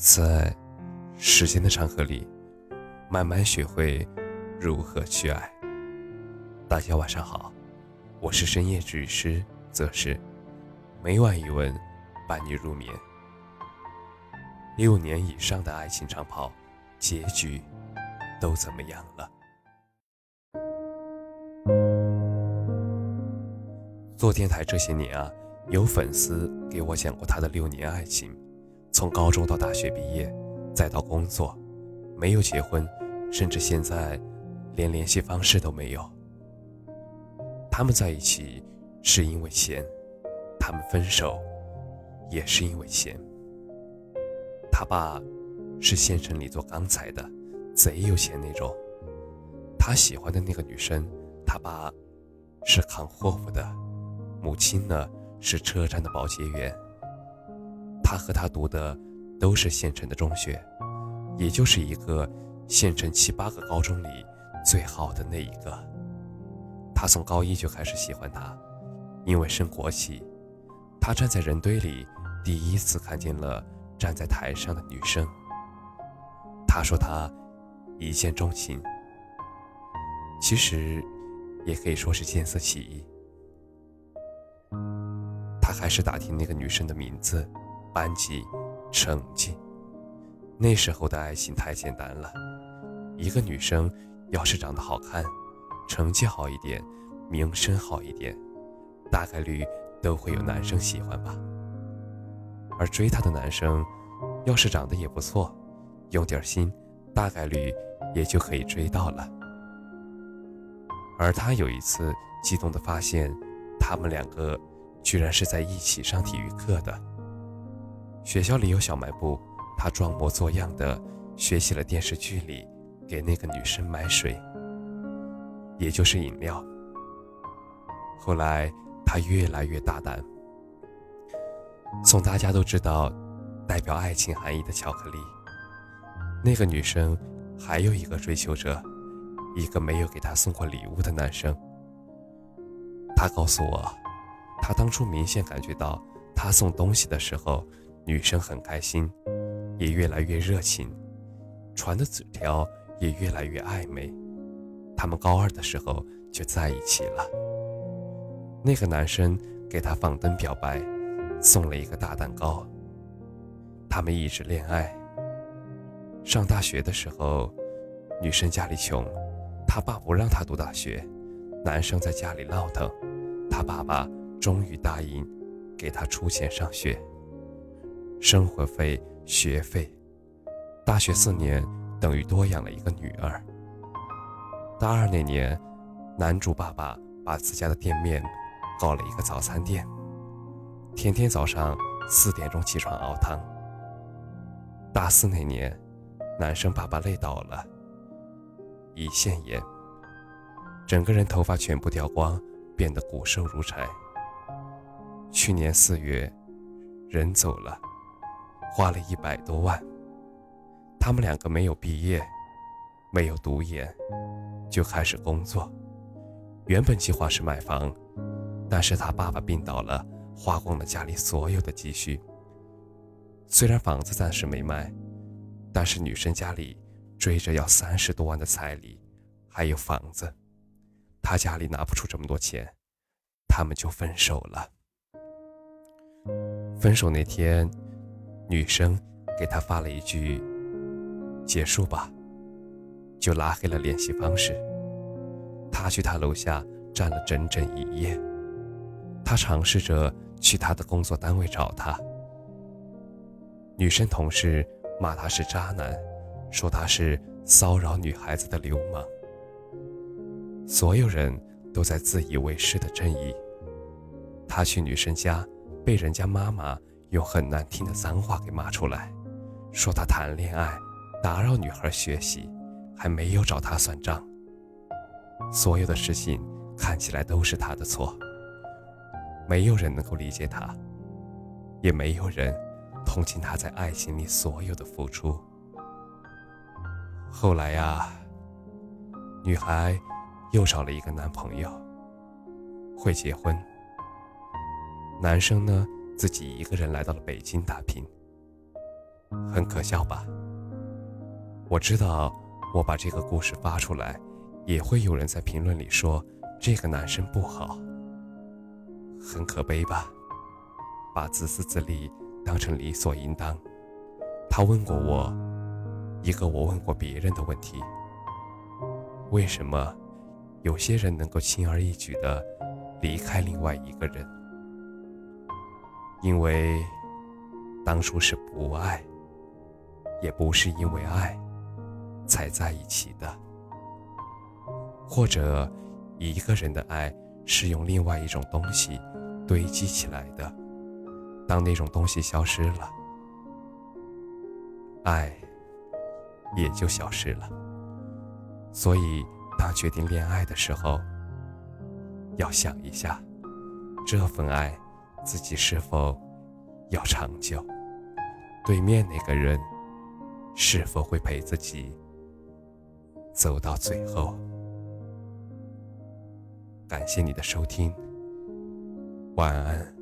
在时间的长河里，慢慢学会如何去爱。大家晚上好，我是深夜治愈师则是，每晚一问伴你入眠。六年以上的爱情长跑，结局都怎么样了？做电台这些年啊，有粉丝给我讲过他的六年爱情。从高中到大学毕业，再到工作，没有结婚，甚至现在连联系方式都没有。他们在一起是因为钱，他们分手也是因为钱。他爸是县城里做钢材的，贼有钱那种。他喜欢的那个女生，他爸是扛货物的，母亲呢是车站的保洁员。他和他读的都是县城的中学，也就是一个县城七八个高中里最好的那一个。他从高一就开始喜欢她，因为升国旗，他站在人堆里，第一次看见了站在台上的女生。他说他一见钟情，其实也可以说是见色起意。他还是打听那个女生的名字。班级、成绩，那时候的爱情太简单了。一个女生要是长得好看，成绩好一点，名声好一点，大概率都会有男生喜欢吧。而追她的男生，要是长得也不错，用点心，大概率也就可以追到了。而她有一次激动地发现，他们两个居然是在一起上体育课的。学校里有小卖部，他装模作样的学习了电视剧里给那个女生买水，也就是饮料。后来他越来越大胆，送大家都知道代表爱情含义的巧克力。那个女生还有一个追求者，一个没有给她送过礼物的男生。他告诉我，他当初明显感觉到他送东西的时候。女生很开心，也越来越热情，传的纸条也越来越暧昧。他们高二的时候就在一起了。那个男生给她放灯表白，送了一个大蛋糕。他们一直恋爱。上大学的时候，女生家里穷，她爸不让她读大学，男生在家里闹腾，她爸爸终于答应给她出钱上学。生活费、学费，大学四年等于多养了一个女儿。大二那年，男主爸爸把自家的店面搞了一个早餐店，天天早上四点钟起床熬汤。大四那年，男生爸爸累倒了，胰腺炎，整个人头发全部掉光，变得骨瘦如柴。去年四月，人走了。花了一百多万，他们两个没有毕业，没有读研，就开始工作。原本计划是买房，但是他爸爸病倒了，花光了家里所有的积蓄。虽然房子暂时没卖，但是女生家里追着要三十多万的彩礼，还有房子，他家里拿不出这么多钱，他们就分手了。分手那天。女生给他发了一句：“结束吧。”就拉黑了联系方式。他去他楼下站了整整一夜。他尝试着去他的工作单位找他。女生同事骂他是渣男，说他是骚扰女孩子的流氓。所有人都在自以为是的正义。他去女生家，被人家妈妈。用很难听的脏话给骂出来，说他谈恋爱打扰女孩学习，还没有找他算账。所有的事情看起来都是他的错，没有人能够理解他，也没有人同情他在爱情里所有的付出。后来呀，女孩又找了一个男朋友，会结婚。男生呢？自己一个人来到了北京打拼。很可笑吧？我知道，我把这个故事发出来，也会有人在评论里说这个男生不好，很可悲吧？把自私自利当成理所应当。他问过我一个我问过别人的问题：为什么有些人能够轻而易举地离开另外一个人？因为当初是不爱，也不是因为爱才在一起的。或者一个人的爱是用另外一种东西堆积起来的，当那种东西消失了，爱也就消失了。所以，当决定恋爱的时候，要想一下这份爱。自己是否要长久？对面那个人是否会陪自己走到最后？感谢你的收听，晚安。